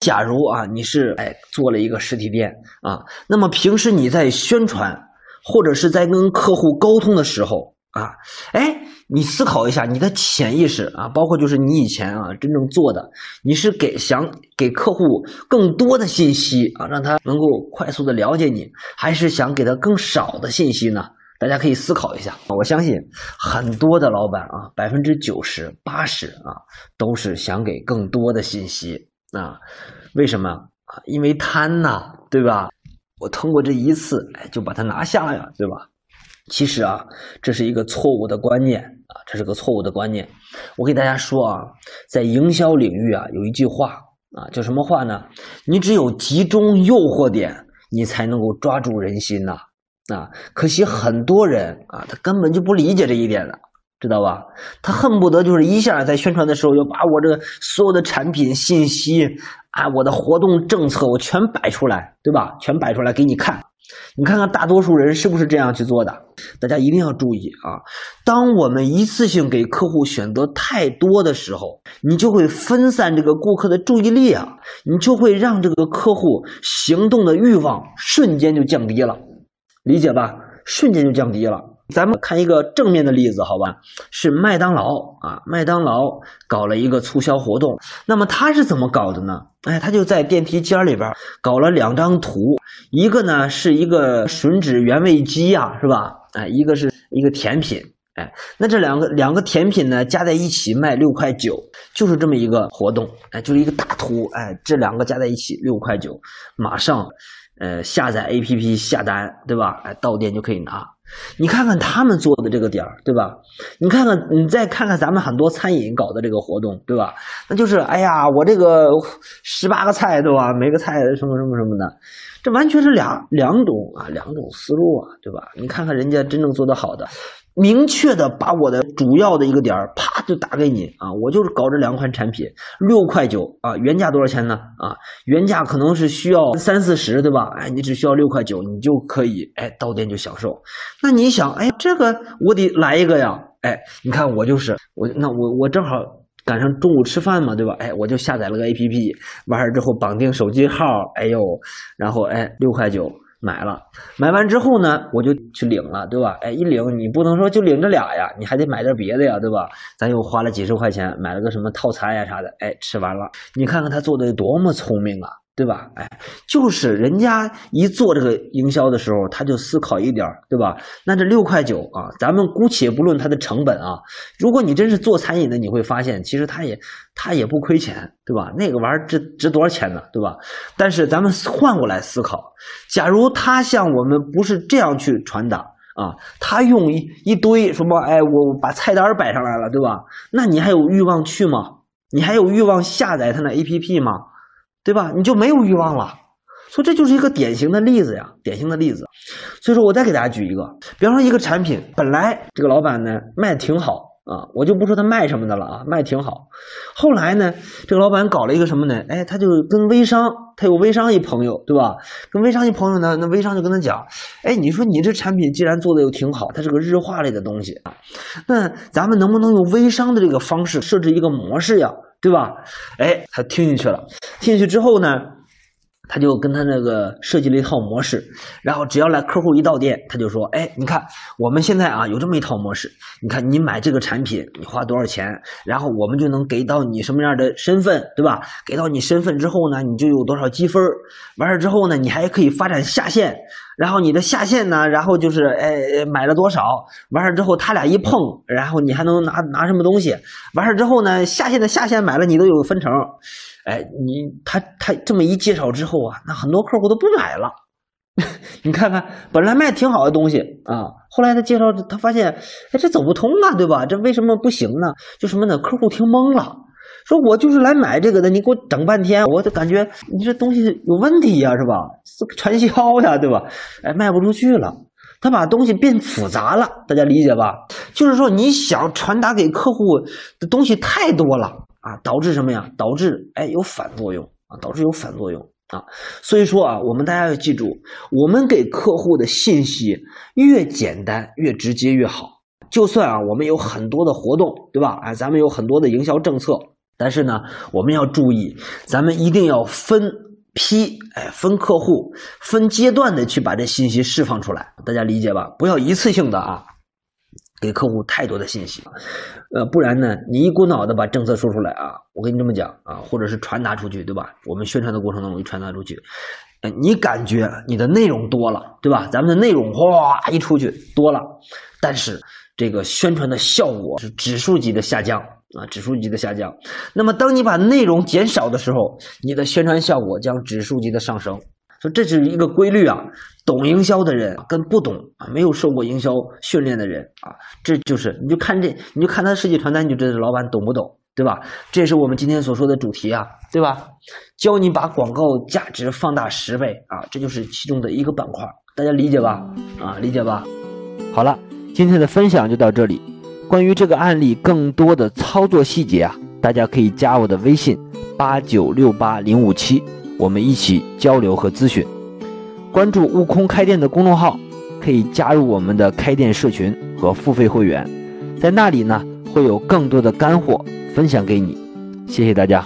假如啊，你是哎做了一个实体店啊，那么平时你在宣传或者是在跟客户沟通的时候啊，哎，你思考一下你的潜意识啊，包括就是你以前啊真正做的，你是给想给客户更多的信息啊，让他能够快速的了解你，还是想给他更少的信息呢？大家可以思考一下。我相信很多的老板啊，百分之九十八十啊，都是想给更多的信息。啊，为什么啊？因为贪呐，对吧？我通过这一次，哎，就把它拿下呀，对吧？其实啊，这是一个错误的观念啊，这是个错误的观念。我给大家说啊，在营销领域啊，有一句话啊，叫什么话呢？你只有集中诱惑点，你才能够抓住人心呐。啊，可惜很多人啊，他根本就不理解这一点的。知道吧？他恨不得就是一下在宣传的时候，要把我这个所有的产品信息啊，我的活动政策，我全摆出来，对吧？全摆出来给你看。你看看大多数人是不是这样去做的？大家一定要注意啊！当我们一次性给客户选择太多的时候，你就会分散这个顾客的注意力啊，你就会让这个客户行动的欲望瞬间就降低了，理解吧？瞬间就降低了。咱们看一个正面的例子，好吧？是麦当劳啊，麦当劳搞了一个促销活动。那么他是怎么搞的呢？哎，他就在电梯间里边搞了两张图，一个呢是一个吮指原味鸡呀，是吧？哎，一个是一个甜品，哎，那这两个两个甜品呢加在一起卖六块九，就是这么一个活动，哎，就是一个大图，哎，这两个加在一起六块九，马上，呃，下载 APP 下单，对吧？哎，到店就可以拿。你看看他们做的这个点儿，对吧？你看看，你再看看咱们很多餐饮搞的这个活动，对吧？那就是，哎呀，我这个十八个菜，对吧？每个菜什么什么什么的，这完全是两两种啊，两种思路啊，对吧？你看看人家真正做得好的。明确的把我的主要的一个点儿啪就打给你啊！我就是搞这两款产品，六块九啊，原价多少钱呢？啊，原价可能是需要三四十，对吧？哎，你只需要六块九，你就可以哎到店就享受。那你想，哎，这个我得来一个呀！哎，你看我就是我，那我我正好赶上中午吃饭嘛，对吧？哎，我就下载了个 APP，完事之后绑定手机号，哎呦，然后哎六块九。买了，买完之后呢，我就去领了，对吧？哎，一领你不能说就领这俩呀，你还得买点别的呀，对吧？咱又花了几十块钱买了个什么套餐呀啥的，哎，吃完了，你看看他做的多么聪明啊！对吧？哎，就是人家一做这个营销的时候，他就思考一点对吧？那这六块九啊，咱们姑且不论它的成本啊，如果你真是做餐饮的，你会发现其实他也他也不亏钱，对吧？那个玩意儿值值多少钱呢？对吧？但是咱们换过来思考，假如他像我们不是这样去传达啊，他用一一堆什么，哎，我把菜单摆上来了，对吧？那你还有欲望去吗？你还有欲望下载他那 APP 吗？对吧？你就没有欲望了，所以这就是一个典型的例子呀，典型的例子。所以说我再给大家举一个，比方说一个产品，本来这个老板呢卖挺好啊，我就不说他卖什么的了啊，卖挺好。后来呢，这个老板搞了一个什么呢？哎，他就跟微商，他有微商一朋友，对吧？跟微商一朋友呢，那微商就跟他讲，哎，你说你这产品既然做的又挺好，它是个日化类的东西啊，那咱们能不能用微商的这个方式设置一个模式呀？对吧？哎，他听进去了。听进去之后呢，他就跟他那个设计了一套模式。然后只要来客户一到店，他就说：“哎，你看我们现在啊有这么一套模式。你看你买这个产品，你花多少钱，然后我们就能给到你什么样的身份，对吧？给到你身份之后呢，你就有多少积分。完事之后呢，你还可以发展下线。”然后你的下线呢？然后就是哎，买了多少？完事之后他俩一碰，然后你还能拿拿什么东西？完事之后呢，下线的下线买了你都有分成。哎，你他他这么一介绍之后啊，那很多客户都不买了。你看看，本来卖挺好的东西啊，后来他介绍他发现，哎，这走不通啊，对吧？这为什么不行呢？就什么呢？客户听懵了。说我就是来买这个的，你给我整半天，我就感觉你这东西有问题呀，是吧？传销呀，对吧？哎，卖不出去了，他把东西变复杂了，大家理解吧？就是说你想传达给客户的东西太多了啊，导致什么呀？导致哎有反作用啊，导致有反作用啊。所以说啊，我们大家要记住，我们给客户的信息越简单越直接越好。就算啊，我们有很多的活动，对吧？哎，咱们有很多的营销政策。但是呢，我们要注意，咱们一定要分批，哎，分客户、分阶段的去把这信息释放出来，大家理解吧？不要一次性的啊，给客户太多的信息，呃，不然呢，你一股脑的把政策说出来啊，我跟你这么讲啊，或者是传达出去，对吧？我们宣传的过程当中传达出去，呃，你感觉你的内容多了，对吧？咱们的内容哗一出去多了，但是这个宣传的效果是指数级的下降。啊，指数级的下降。那么，当你把内容减少的时候，你的宣传效果将指数级的上升。说这是一个规律啊。懂营销的人跟不懂啊，没有受过营销训练的人啊，这就是你就看这，你就看他设计传单，你就知道老板懂不懂，对吧？这也是我们今天所说的主题啊，对吧？教你把广告价值放大十倍啊，这就是其中的一个板块，大家理解吧？啊，理解吧？好了，今天的分享就到这里。关于这个案例更多的操作细节啊，大家可以加我的微信八九六八零五七，我们一起交流和咨询。关注悟空开店的公众号，可以加入我们的开店社群和付费会员，在那里呢会有更多的干货分享给你。谢谢大家。